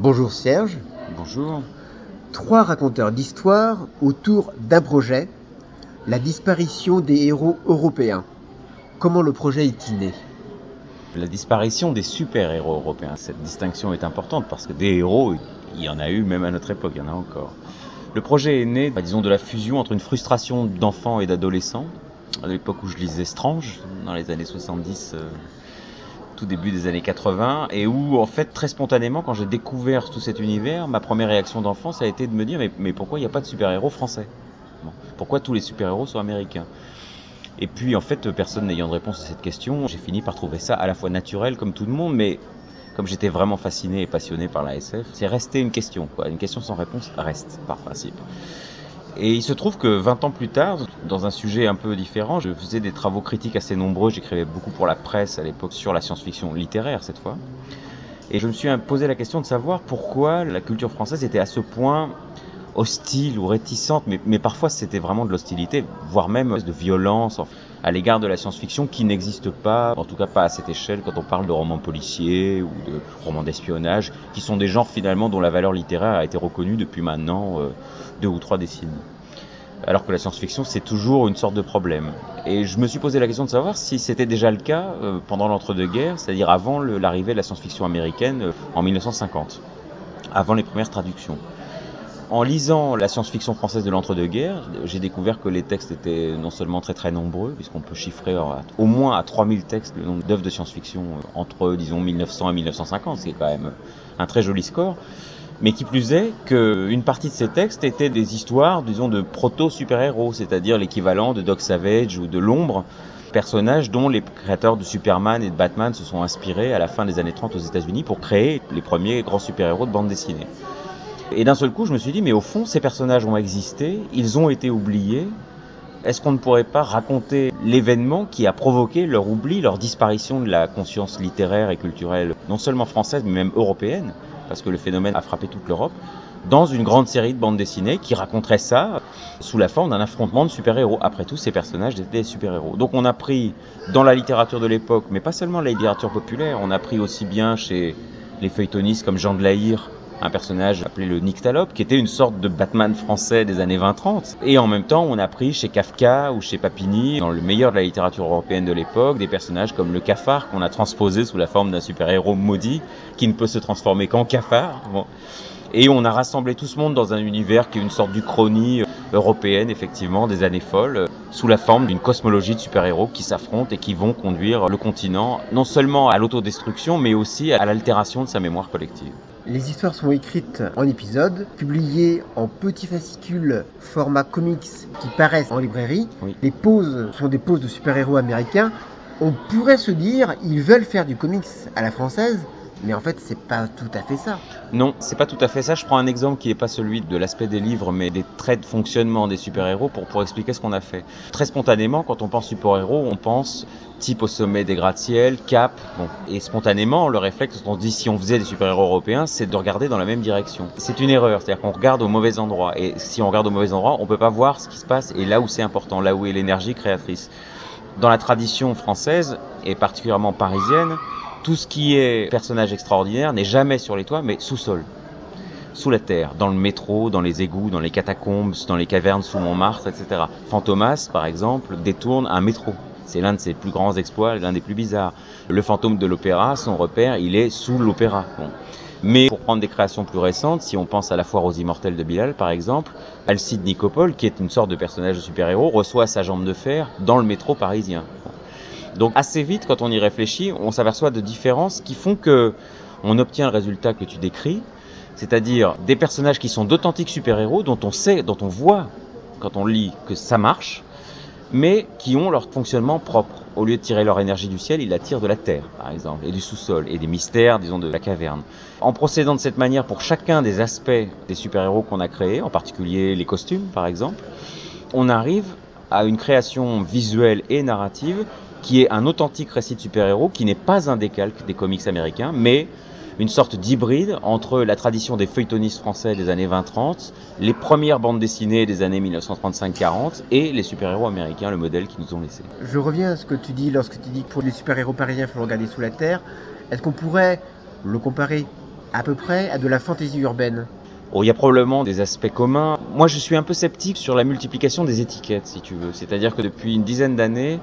Bonjour Serge. Bonjour. Trois raconteurs d'histoire autour d'un projet, la disparition des héros européens. Comment le projet est né? La disparition des super-héros européens. Cette distinction est importante parce que des héros, il y en a eu même à notre époque, il y en a encore. Le projet est né, bah, disons, de la fusion entre une frustration d'enfants et d'adolescents, à l'époque où je lisais Strange, dans les années 70, euh, tout début des années 80, et où, en fait, très spontanément, quand j'ai découvert tout cet univers, ma première réaction d'enfant, a été de me dire, mais, pourquoi il n'y a pas de super-héros français? Pourquoi tous les super-héros sont américains? Et puis en fait, personne n'ayant de réponse à cette question, j'ai fini par trouver ça à la fois naturel comme tout le monde, mais comme j'étais vraiment fasciné et passionné par la SF, c'est resté une question. Quoi. Une question sans réponse reste, par principe. Et il se trouve que 20 ans plus tard, dans un sujet un peu différent, je faisais des travaux critiques assez nombreux, j'écrivais beaucoup pour la presse à l'époque sur la science-fiction littéraire cette fois. Et je me suis posé la question de savoir pourquoi la culture française était à ce point hostile ou réticente, mais, parfois c'était vraiment de l'hostilité, voire même de violence à l'égard de la science-fiction qui n'existe pas, en tout cas pas à cette échelle quand on parle de romans policiers ou de romans d'espionnage, qui sont des genres finalement dont la valeur littéraire a été reconnue depuis maintenant euh, deux ou trois décennies. Alors que la science-fiction, c'est toujours une sorte de problème. Et je me suis posé la question de savoir si c'était déjà le cas euh, pendant l'entre-deux-guerres, c'est-à-dire avant l'arrivée de la science-fiction américaine euh, en 1950, avant les premières traductions. En lisant la science-fiction française de l'entre-deux-guerres, j'ai découvert que les textes étaient non seulement très très nombreux, puisqu'on peut chiffrer au moins à 3000 textes le nombre d'œuvres de science-fiction entre, disons, 1900 et 1950, ce qui est quand même un très joli score, mais qui plus est qu'une partie de ces textes étaient des histoires, disons, de proto-super-héros, c'est-à-dire l'équivalent de Doc Savage ou de l'ombre, personnages dont les créateurs de Superman et de Batman se sont inspirés à la fin des années 30 aux États-Unis pour créer les premiers grands super-héros de bande dessinée. Et d'un seul coup, je me suis dit, mais au fond, ces personnages ont existé, ils ont été oubliés. Est-ce qu'on ne pourrait pas raconter l'événement qui a provoqué leur oubli, leur disparition de la conscience littéraire et culturelle, non seulement française, mais même européenne, parce que le phénomène a frappé toute l'Europe, dans une grande série de bandes dessinées qui raconterait ça sous la forme d'un affrontement de super-héros. Après tout, ces personnages étaient des super-héros. Donc on a pris dans la littérature de l'époque, mais pas seulement la littérature populaire, on a pris aussi bien chez les feuilletonistes comme Jean de Lahire, un personnage appelé le Nyctalope, qui était une sorte de Batman français des années 20-30. Et en même temps, on a pris chez Kafka ou chez Papini, dans le meilleur de la littérature européenne de l'époque, des personnages comme le cafard qu'on a transposé sous la forme d'un super-héros maudit qui ne peut se transformer qu'en cafard. Et on a rassemblé tout ce monde dans un univers qui est une sorte d'uchronie européenne, effectivement, des années folles, sous la forme d'une cosmologie de super-héros qui s'affrontent et qui vont conduire le continent non seulement à l'autodestruction, mais aussi à l'altération de sa mémoire collective. Les histoires sont écrites en épisodes, publiées en petits fascicules format comics qui paraissent en librairie. Oui. Les poses sont des poses de super-héros américains. On pourrait se dire, ils veulent faire du comics à la française, mais en fait, c'est pas tout à fait ça. Non, c'est pas tout à fait ça. Je prends un exemple qui n'est pas celui de l'aspect des livres, mais des traits de fonctionnement des super-héros pour, pour expliquer ce qu'on a fait. Très spontanément, quand on pense super-héros, on pense type au sommet des gratte-ciel, cap. Bon. Et spontanément, le réflexe, on se dit si on faisait des super-héros européens, c'est de regarder dans la même direction. C'est une erreur, c'est-à-dire qu'on regarde au mauvais endroit. Et si on regarde au mauvais endroit, on peut pas voir ce qui se passe et là où c'est important, là où est l'énergie créatrice. Dans la tradition française, et particulièrement parisienne, tout ce qui est personnage extraordinaire n'est jamais sur les toits, mais sous-sol, sous la terre, dans le métro, dans les égouts, dans les catacombes, dans les cavernes sous Montmartre, etc. Fantomas, par exemple, détourne un métro. C'est l'un de ses plus grands exploits, l'un des plus bizarres. Le fantôme de l'opéra, son repère, il est sous l'opéra. Mais pour prendre des créations plus récentes, si on pense à la foire aux immortels de Bilal, par exemple, Alcide Nicopole, qui est une sorte de personnage de super-héros, reçoit sa jambe de fer dans le métro parisien. Donc assez vite, quand on y réfléchit, on s'aperçoit de différences qui font que on obtient le résultat que tu décris, c'est-à-dire des personnages qui sont d'authentiques super-héros dont on sait, dont on voit quand on lit que ça marche, mais qui ont leur fonctionnement propre. Au lieu de tirer leur énergie du ciel, ils la tirent de la terre, par exemple, et du sous-sol, et des mystères, disons, de la caverne. En procédant de cette manière pour chacun des aspects des super-héros qu'on a créés, en particulier les costumes, par exemple, on arrive à une création visuelle et narrative qui est un authentique récit de super-héros, qui n'est pas un décalque des comics américains, mais une sorte d'hybride entre la tradition des feuilletonistes français des années 20-30, les premières bandes dessinées des années 1935-40 et les super-héros américains, le modèle qu'ils nous ont laissé. Je reviens à ce que tu dis lorsque tu dis que pour les super-héros parisiens, il faut le regarder sous la terre. Est-ce qu'on pourrait le comparer à peu près à de la fantaisie urbaine? Oh, il y a probablement des aspects communs. Moi, je suis un peu sceptique sur la multiplication des étiquettes, si tu veux. C'est-à-dire que depuis une dizaine d'années,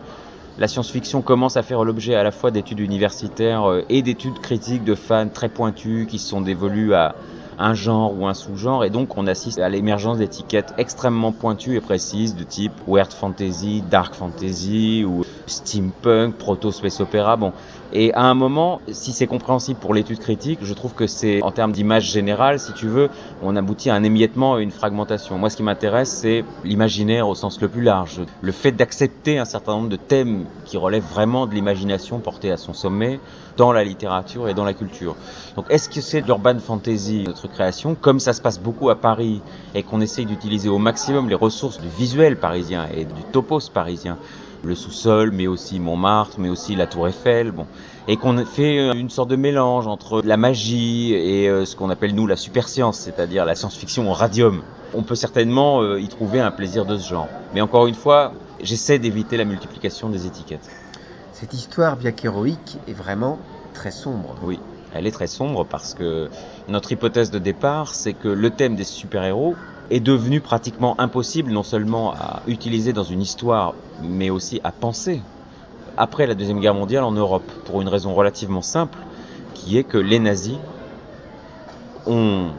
la science-fiction commence à faire l'objet à la fois d'études universitaires euh, et d'études critiques de fans très pointus qui sont dévolus à un genre ou un sous-genre et donc on assiste à l'émergence d'étiquettes extrêmement pointues et précises de type weird fantasy, dark fantasy ou steampunk, proto-space opéra. Bon, et à un moment, si c'est compréhensible pour l'étude critique, je trouve que c'est, en termes d'image générale, si tu veux, on aboutit à un émiettement, à une fragmentation. Moi, ce qui m'intéresse, c'est l'imaginaire au sens le plus large. Le fait d'accepter un certain nombre de thèmes qui relèvent vraiment de l'imagination portée à son sommet dans la littérature et dans la culture. Donc, est-ce que c'est de l'urban fantasy, notre création, comme ça se passe beaucoup à Paris et qu'on essaye d'utiliser au maximum les ressources du visuel parisien et du topos parisien le sous-sol, mais aussi Montmartre, mais aussi la Tour Eiffel, bon, et qu'on fait euh, une sorte de mélange entre la magie et euh, ce qu'on appelle nous la superscience, c'est-à-dire la science-fiction au radium. On peut certainement euh, y trouver un plaisir de ce genre. Mais encore une fois, j'essaie d'éviter la multiplication des étiquettes. Cette histoire, bien qu'héroïque, est vraiment très sombre. Oui, elle est très sombre parce que notre hypothèse de départ, c'est que le thème des super-héros est devenu pratiquement impossible non seulement à utiliser dans une histoire, mais aussi à penser après la Deuxième Guerre mondiale en Europe, pour une raison relativement simple, qui est que les nazis ont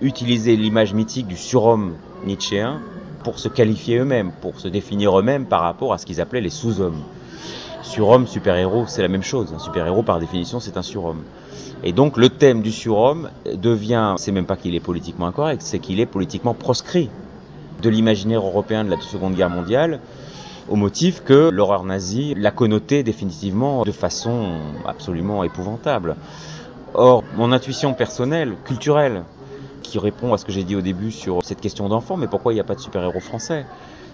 utilisé l'image mythique du surhomme nietzschéen pour se qualifier eux-mêmes, pour se définir eux-mêmes par rapport à ce qu'ils appelaient les sous-hommes. Surhomme, super-héros, c'est la même chose. Un super-héros, par définition, c'est un surhomme. Et donc le thème du surhomme devient, c'est même pas qu'il est politiquement incorrect, c'est qu'il est politiquement proscrit de l'imaginaire européen de la Seconde Guerre mondiale, au motif que l'horreur nazie l'a connoté définitivement de façon absolument épouvantable. Or, mon intuition personnelle, culturelle, qui répond à ce que j'ai dit au début sur cette question d'enfant, mais pourquoi il n'y a pas de super-héros français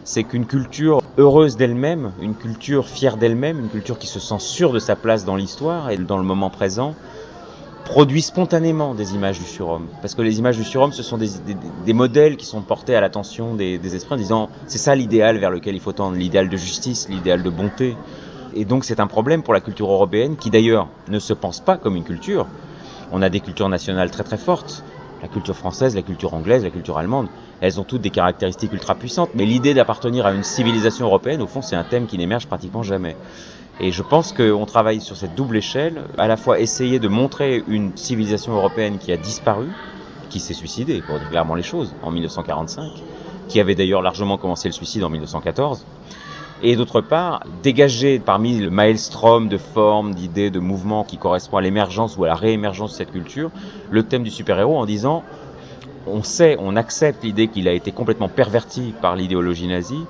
C'est qu'une culture heureuse d'elle-même, une culture fière d'elle-même, une culture qui se sent sûre de sa place dans l'histoire et dans le moment présent, produit spontanément des images du surhomme. Parce que les images du surhomme, ce sont des, modèles qui sont portés à l'attention des, des, esprits en disant c'est ça l'idéal vers lequel il faut tendre, l'idéal de justice, l'idéal de bonté. Et donc c'est un problème pour la culture européenne qui d'ailleurs ne se pense pas comme une culture. On a des cultures nationales très très fortes. La culture française, la culture anglaise, la culture allemande, elles ont toutes des caractéristiques ultra puissantes. Mais l'idée d'appartenir à une civilisation européenne, au fond, c'est un thème qui n'émerge pratiquement jamais. Et je pense qu'on travaille sur cette double échelle, à la fois essayer de montrer une civilisation européenne qui a disparu, qui s'est suicidée, pour dire clairement les choses, en 1945, qui avait d'ailleurs largement commencé le suicide en 1914, et d'autre part, dégager parmi le maelstrom de formes, d'idées, de mouvements qui correspond à l'émergence ou à la réémergence de cette culture, le thème du super-héros en disant on sait, on accepte l'idée qu'il a été complètement perverti par l'idéologie nazie,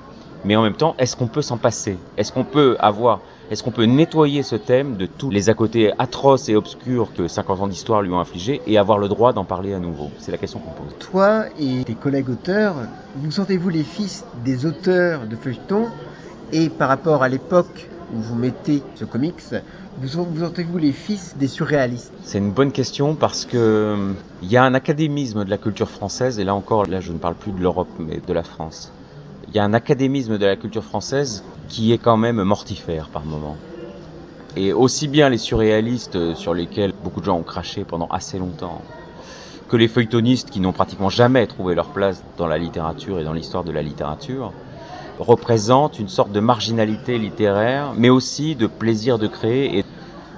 mais en même temps, est-ce qu'on peut s'en passer? Est-ce qu'on peut avoir est-ce qu'on peut nettoyer ce thème de tous les à côté atroces et obscurs que 50 ans d'histoire lui ont infligés et avoir le droit d'en parler à nouveau? C'est la question qu'on pose. Toi et tes collègues auteurs, vous sentez-vous les fils des auteurs de feuilletons? Et par rapport à l'époque où vous mettez ce comics, vous, vous sentez-vous les fils des surréalistes? C'est une bonne question parce que il y a un académisme de la culture française et là encore, là je ne parle plus de l'Europe mais de la France il y a un académisme de la culture française qui est quand même mortifère par moment. Et aussi bien les surréalistes sur lesquels beaucoup de gens ont craché pendant assez longtemps, que les feuilletonistes qui n'ont pratiquement jamais trouvé leur place dans la littérature et dans l'histoire de la littérature, représentent une sorte de marginalité littéraire, mais aussi de plaisir de créer et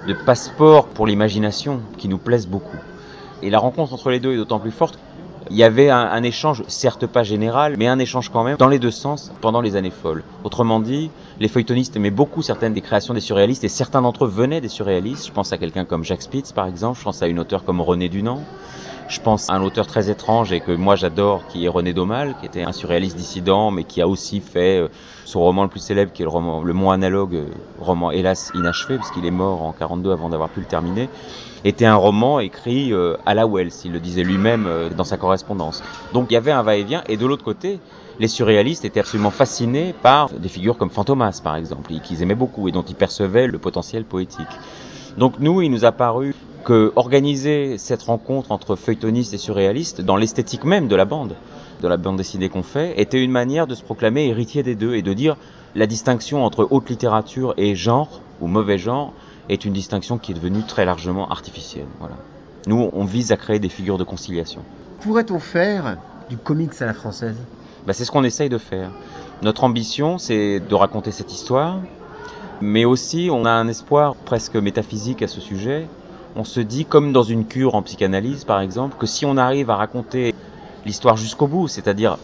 de passeport pour l'imagination qui nous plaisent beaucoup. Et la rencontre entre les deux est d'autant plus forte il y avait un, un, échange, certes pas général, mais un échange quand même dans les deux sens pendant les années folles. Autrement dit, les feuilletonistes aimaient beaucoup certaines des créations des surréalistes et certains d'entre eux venaient des surréalistes. Je pense à quelqu'un comme Jacques Spitz par exemple, je pense à une auteure comme René Dunant. Je pense à un auteur très étrange et que moi j'adore, qui est René Daumal, qui était un surréaliste dissident, mais qui a aussi fait son roman le plus célèbre, qui est le roman Le Mont Analogue, roman hélas inachevé, parce qu'il est mort en 42 avant d'avoir pu le terminer, était un roman écrit à la Wells, il le disait lui-même dans sa correspondance. Donc il y avait un va-et-vient, et de l'autre côté, les surréalistes étaient absolument fascinés par des figures comme Fantomas, par exemple, qu'ils aimaient beaucoup et dont ils percevaient le potentiel poétique. Donc nous, il nous a paru que organiser cette rencontre entre feuilletonistes et surréalistes dans l'esthétique même de la bande, de la bande dessinée qu'on fait, était une manière de se proclamer héritier des deux et de dire la distinction entre haute littérature et genre ou mauvais genre est une distinction qui est devenue très largement artificielle. Voilà. Nous, on vise à créer des figures de conciliation. Pourrait-on faire du comics à la française? Bah, C'est ce qu'on essaye de faire. Notre ambition, c'est de raconter cette histoire, mais aussi on a un espoir presque métaphysique à ce sujet. On se dit, comme dans une cure en psychanalyse par exemple, que si on arrive à raconter l'histoire jusqu'au bout, c'est-à-dire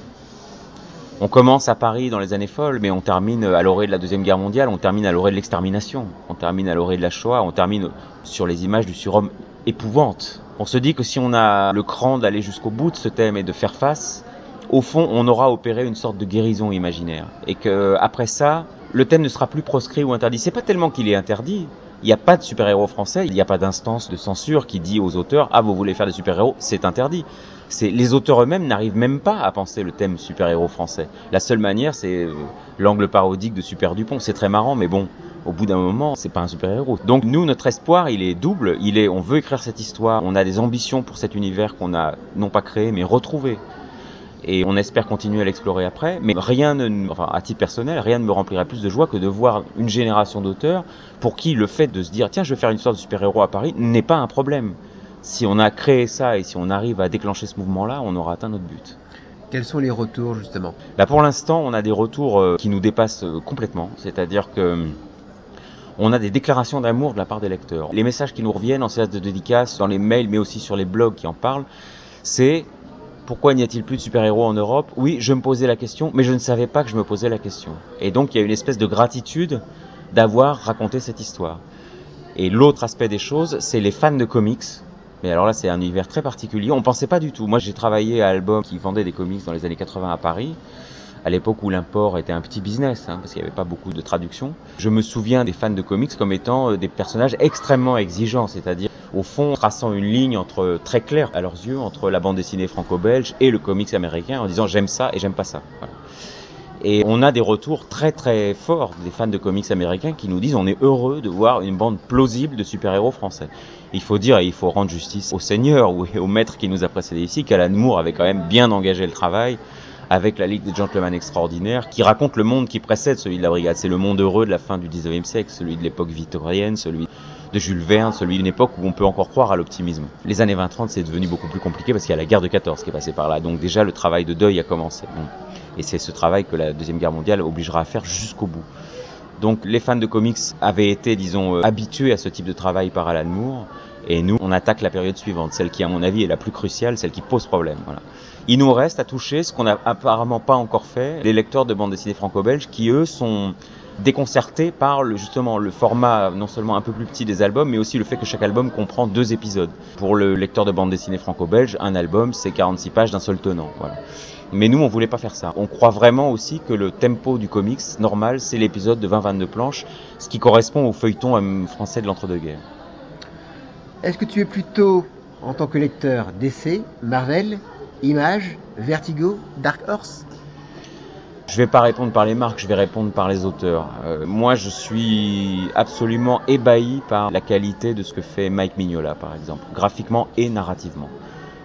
on commence à Paris dans les années folles, mais on termine à l'orée de la Deuxième Guerre mondiale, on termine à l'orée de l'extermination, on termine à l'orée de la Shoah, on termine sur les images du surhomme épouvante. On se dit que si on a le cran d'aller jusqu'au bout de ce thème et de faire face, au fond, on aura opéré une sorte de guérison imaginaire. Et que après ça, le thème ne sera plus proscrit ou interdit. C'est pas tellement qu'il est interdit. Il n'y a pas de super-héros français, il n'y a pas d'instance de censure qui dit aux auteurs Ah, vous voulez faire des super-héros C'est interdit. Les auteurs eux-mêmes n'arrivent même pas à penser le thème super-héros français. La seule manière, c'est euh, l'angle parodique de Super Dupont. C'est très marrant, mais bon, au bout d'un moment, c'est pas un super-héros. Donc nous, notre espoir, il est double. Il est, on veut écrire cette histoire. On a des ambitions pour cet univers qu'on a non pas créé, mais retrouvé et on espère continuer à l'explorer après. Mais rien ne, enfin, à titre personnel, rien ne me remplirait plus de joie que de voir une génération d'auteurs pour qui le fait de se dire tiens, je vais faire une sorte de super-héros à Paris n'est pas un problème. Si on a créé ça et si on arrive à déclencher ce mouvement-là, on aura atteint notre but. Quels sont les retours justement? Là, pour l'instant, on a des retours euh, qui nous dépassent euh, complètement. C'est-à-dire que on a des déclarations d'amour de la part des lecteurs. Les messages qui nous reviennent en séance de dédicace, dans les mails, mais aussi sur les blogs qui en parlent, c'est pourquoi n'y a-t-il plus de super-héros en Europe? Oui, je me posais la question, mais je ne savais pas que je me posais la question. Et donc il y a une espèce de gratitude d'avoir raconté cette histoire. Et l'autre aspect des choses, c'est les fans de comics. Mais alors là, c'est un univers très particulier. On pensait pas du tout. Moi, j'ai travaillé à Album qui vendait des comics dans les années 80 à Paris à l'époque où l'import était un petit business, hein, parce qu'il n'y avait pas beaucoup de traduction. Je me souviens des fans de comics comme étant euh, des personnages extrêmement exigeants, c'est-à-dire au fond traçant une ligne entre très claire à leurs yeux entre la bande dessinée franco-belge et le comics américain en disant j'aime ça et j'aime pas ça. Et on a des retours très très forts des fans de comics américains qui nous disent on est heureux de voir une bande plausible de super-héros français. Il faut dire et il faut rendre justice au Seigneur ou au maître qui nous a précédés ici qu'Alan Moore avait quand même bien engagé le travail avec la Ligue des Gentlemen Extraordinaires, qui raconte le monde qui précède celui de la Brigade. C'est le monde heureux de la fin du 19e siècle, celui de l'époque victorienne, celui de Jules Verne, celui d'une époque où on peut encore croire à l'optimisme. Les années 20-30, c'est devenu beaucoup plus compliqué parce qu'il y a la guerre de 14 qui est passée par là. Donc déjà, le travail de deuil a commencé. Et c'est ce travail que la Deuxième Guerre mondiale obligera à faire jusqu'au bout. Donc les fans de comics avaient été, disons, euh, habitués à ce type de travail par Alan Moore. Et nous, on attaque la période suivante, celle qui, à mon avis, est la plus cruciale, celle qui pose problème. Voilà. Il nous reste à toucher ce qu'on n'a apparemment pas encore fait, les lecteurs de bande dessinée franco-belge, qui eux sont déconcertés par le, justement le format non seulement un peu plus petit des albums, mais aussi le fait que chaque album comprend deux épisodes. Pour le lecteur de bande dessinée franco-belge, un album c'est 46 pages d'un seul tenant. Voilà. Mais nous, on voulait pas faire ça. On croit vraiment aussi que le tempo du comics normal, c'est l'épisode de 20-22 planches, ce qui correspond au feuilleton euh, français de l'entre-deux-guerres. Est-ce que tu es plutôt, en tant que lecteur, DC, Marvel, Image, Vertigo, Dark Horse je vais pas répondre par les marques, je vais répondre par les auteurs. Euh, moi, je suis absolument ébahi par la qualité de ce que fait Mike Mignola, par exemple, graphiquement et narrativement.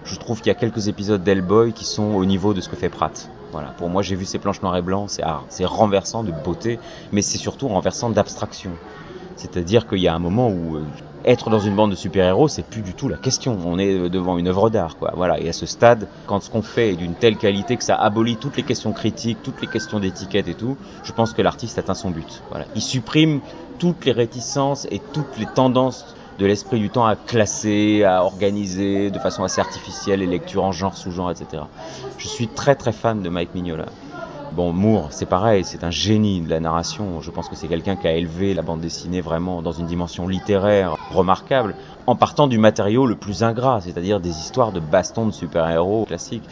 Je trouve qu'il y a quelques épisodes d'Hellboy qui sont au niveau de ce que fait Pratt. Voilà, pour moi, j'ai vu ces planches noires et blancs, c'est c'est renversant de beauté, mais c'est surtout renversant d'abstraction. C'est-à-dire qu'il y a un moment où euh, être dans une bande de super-héros, c'est plus du tout la question. On est devant une œuvre d'art, quoi. Voilà. Et à ce stade, quand ce qu'on fait est d'une telle qualité que ça abolit toutes les questions critiques, toutes les questions d'étiquette et tout, je pense que l'artiste atteint son but. Voilà. Il supprime toutes les réticences et toutes les tendances de l'esprit du temps à classer, à organiser de façon assez artificielle les lectures en genre, sous-genre, etc. Je suis très très fan de Mike Mignola. Bon, Moore, c'est pareil, c'est un génie de la narration. Je pense que c'est quelqu'un qui a élevé la bande dessinée vraiment dans une dimension littéraire remarquable, en partant du matériau le plus ingrat, c'est-à-dire des histoires de bastons de super-héros classiques.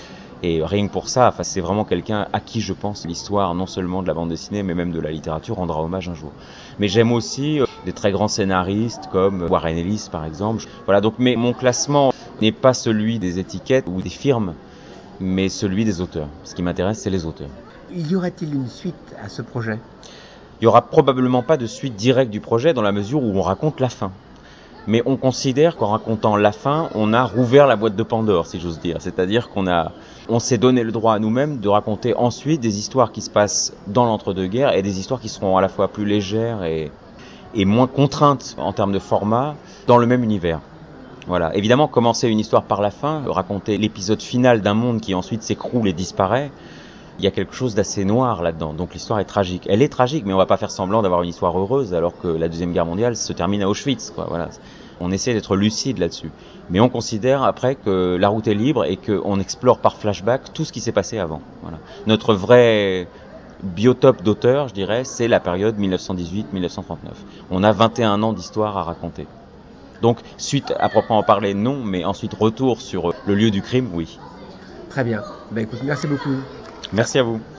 Et rien que pour ça, c'est vraiment quelqu'un à qui je pense l'histoire, non seulement de la bande dessinée, mais même de la littérature, rendra hommage un jour. Mais j'aime aussi euh, des très grands scénaristes comme Warren Ellis, par exemple. Voilà, donc mais mon classement n'est pas celui des étiquettes ou des firmes, mais celui des auteurs. Ce qui m'intéresse, c'est les auteurs. Y aurait-il une suite à ce projet? Il n'y aura probablement pas de suite directe du projet dans la mesure où on raconte la fin. Mais on considère qu'en racontant la fin, on a rouvert la boîte de Pandore, si j'ose dire. C'est-à-dire qu'on a, on s'est donné le droit à nous-mêmes de raconter ensuite des histoires qui se passent dans l'entre-deux-guerres et des histoires qui seront à la fois plus légères et, et moins contraintes en termes de format dans le même univers. Voilà. Évidemment, commencer une histoire par la fin, raconter l'épisode final d'un monde qui ensuite s'écroule et disparaît, il y a quelque chose d'assez noir là-dedans. Donc l'histoire est tragique. Elle est tragique, mais on va pas faire semblant d'avoir une histoire heureuse alors que la deuxième guerre mondiale se termine à Auschwitz. Quoi. Voilà. On essaie d'être lucide là-dessus. Mais on considère après que la route est libre et qu'on explore par flashback tout ce qui s'est passé avant. Voilà. Notre vrai biotope d'auteur, je dirais, c'est la période 1918-1939. On a 21 ans d'histoire à raconter. Donc, suite à proprement parler, non, mais ensuite retour sur le lieu du crime, oui. Très bien. Ben écoute, merci beaucoup. Merci à vous.